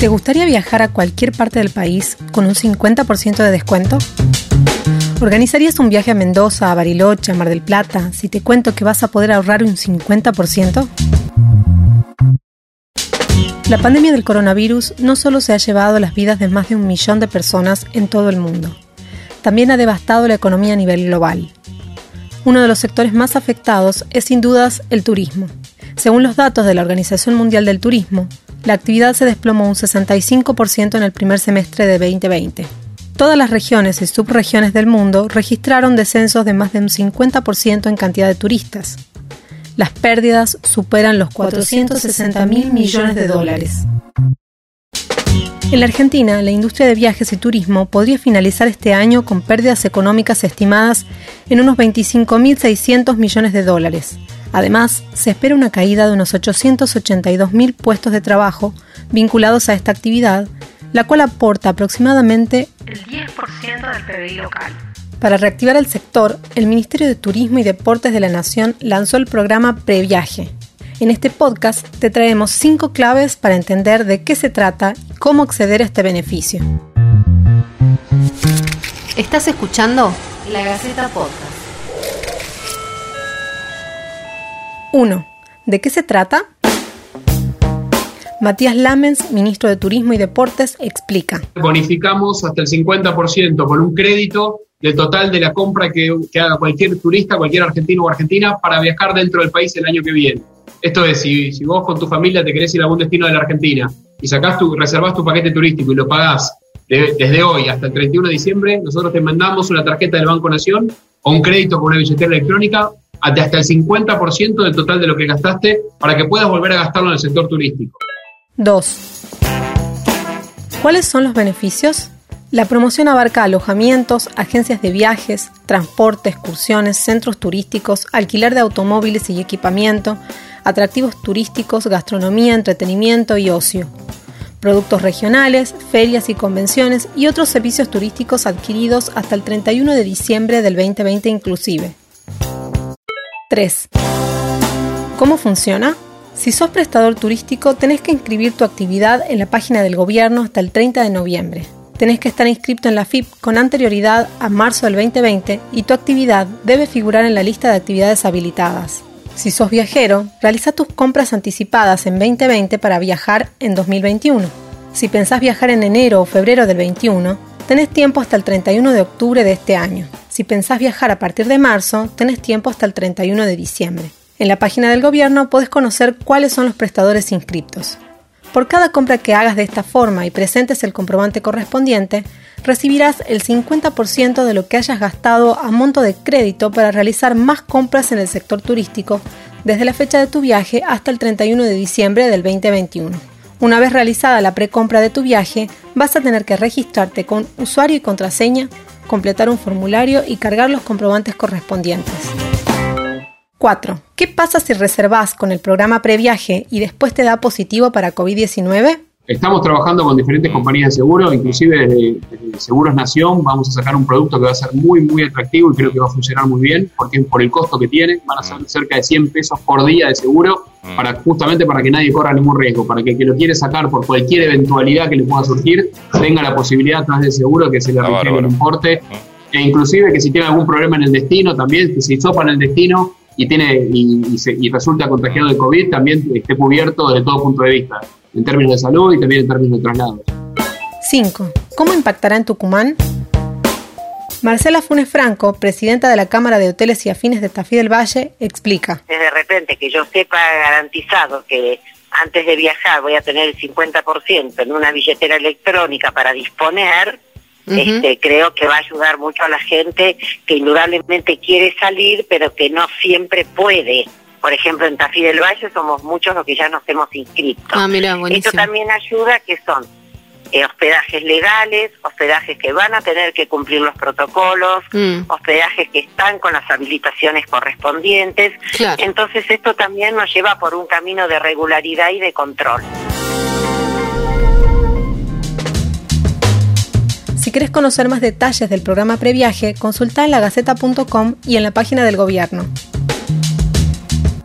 ¿Te gustaría viajar a cualquier parte del país con un 50% de descuento? ¿Organizarías un viaje a Mendoza, a Bariloche, a Mar del Plata si te cuento que vas a poder ahorrar un 50%? La pandemia del coronavirus no solo se ha llevado las vidas de más de un millón de personas en todo el mundo, también ha devastado la economía a nivel global. Uno de los sectores más afectados es sin dudas el turismo. Según los datos de la Organización Mundial del Turismo, la actividad se desplomó un 65% en el primer semestre de 2020. Todas las regiones y subregiones del mundo registraron descensos de más de un 50% en cantidad de turistas. Las pérdidas superan los 460 mil millones de dólares. En la Argentina, la industria de viajes y turismo podría finalizar este año con pérdidas económicas estimadas en unos 25.600 millones de dólares, Además, se espera una caída de unos 882.000 puestos de trabajo vinculados a esta actividad, la cual aporta aproximadamente el 10% del PBI local. Para reactivar el sector, el Ministerio de Turismo y Deportes de la Nación lanzó el programa Previaje. En este podcast te traemos cinco claves para entender de qué se trata y cómo acceder a este beneficio. ¿Estás escuchando? La Gaceta Podcast. 1. ¿De qué se trata? Matías Lamens, ministro de Turismo y Deportes, explica. Bonificamos hasta el 50% con un crédito del total de la compra que, haga cualquier turista, cualquier argentino o argentina para viajar dentro del país el año que viene. Esto es, si, si vos con tu familia te querés ir a algún destino de la Argentina y sacás tu, reservás tu paquete turístico y lo pagás desde hoy hasta el 31 de diciembre, nosotros te mandamos una tarjeta del Banco Nación o un crédito con una billetera electrónica hasta el 50% del total de lo que gastaste para que puedas volver a gastarlo en el sector turístico. 2. ¿Cuáles son los beneficios? La promoción abarca alojamientos, agencias de viajes, transporte, excursiones, centros turísticos, alquiler de automóviles y equipamiento, atractivos turísticos, gastronomía, entretenimiento y ocio, productos regionales, ferias y convenciones y otros servicios turísticos adquiridos hasta el 31 de diciembre del 2020 inclusive. 3. ¿Cómo funciona? Si sos prestador turístico, tenés que inscribir tu actividad en la página del gobierno hasta el 30 de noviembre. Tenés que estar inscrito en la FIP con anterioridad a marzo del 2020 y tu actividad debe figurar en la lista de actividades habilitadas. Si sos viajero, realiza tus compras anticipadas en 2020 para viajar en 2021. Si pensás viajar en enero o febrero del 21, tenés tiempo hasta el 31 de octubre de este año. Si pensás viajar a partir de marzo, tenés tiempo hasta el 31 de diciembre. En la página del gobierno podés conocer cuáles son los prestadores inscriptos. Por cada compra que hagas de esta forma y presentes el comprobante correspondiente, recibirás el 50% de lo que hayas gastado a monto de crédito para realizar más compras en el sector turístico desde la fecha de tu viaje hasta el 31 de diciembre del 2021. Una vez realizada la precompra de tu viaje, vas a tener que registrarte con usuario y contraseña, completar un formulario y cargar los comprobantes correspondientes. 4. ¿Qué pasa si reservas con el programa previaje y después te da positivo para COVID-19? Estamos trabajando con diferentes compañías de seguro, inclusive desde, Seguros Nación vamos a sacar un producto que va a ser muy, muy atractivo y creo que va a funcionar muy bien, porque por el costo que tiene, van a ser cerca de 100 pesos por día de seguro, para justamente para que nadie corra ningún riesgo, para que el que lo quiere sacar por cualquier eventualidad que le pueda surgir, tenga la posibilidad a través del seguro que se le refiere el importe, e inclusive que si tiene algún problema en el destino también, que si sopa en el destino y tiene y, y resulta contagiado de COVID, también esté cubierto desde todo punto de vista en términos de salud y también en términos de traslados. 5. ¿Cómo impactará en Tucumán? Marcela Funes Franco, presidenta de la Cámara de Hoteles y Afines de Tafí del Valle, explica. De repente que yo sepa garantizado que antes de viajar voy a tener el 50% en una billetera electrónica para disponer, este, creo que va a ayudar mucho a la gente que indudablemente quiere salir, pero que no siempre puede por ejemplo, en Tafí del Valle somos muchos los que ya nos hemos inscrito. Ah, mira, Esto también ayuda que son eh, hospedajes legales, hospedajes que van a tener que cumplir los protocolos, mm. hospedajes que están con las habilitaciones correspondientes. Entonces esto también nos lleva por un camino de regularidad y de control. Si querés conocer más detalles del programa Previaje, consulta en lagaceta.com y en la página del gobierno.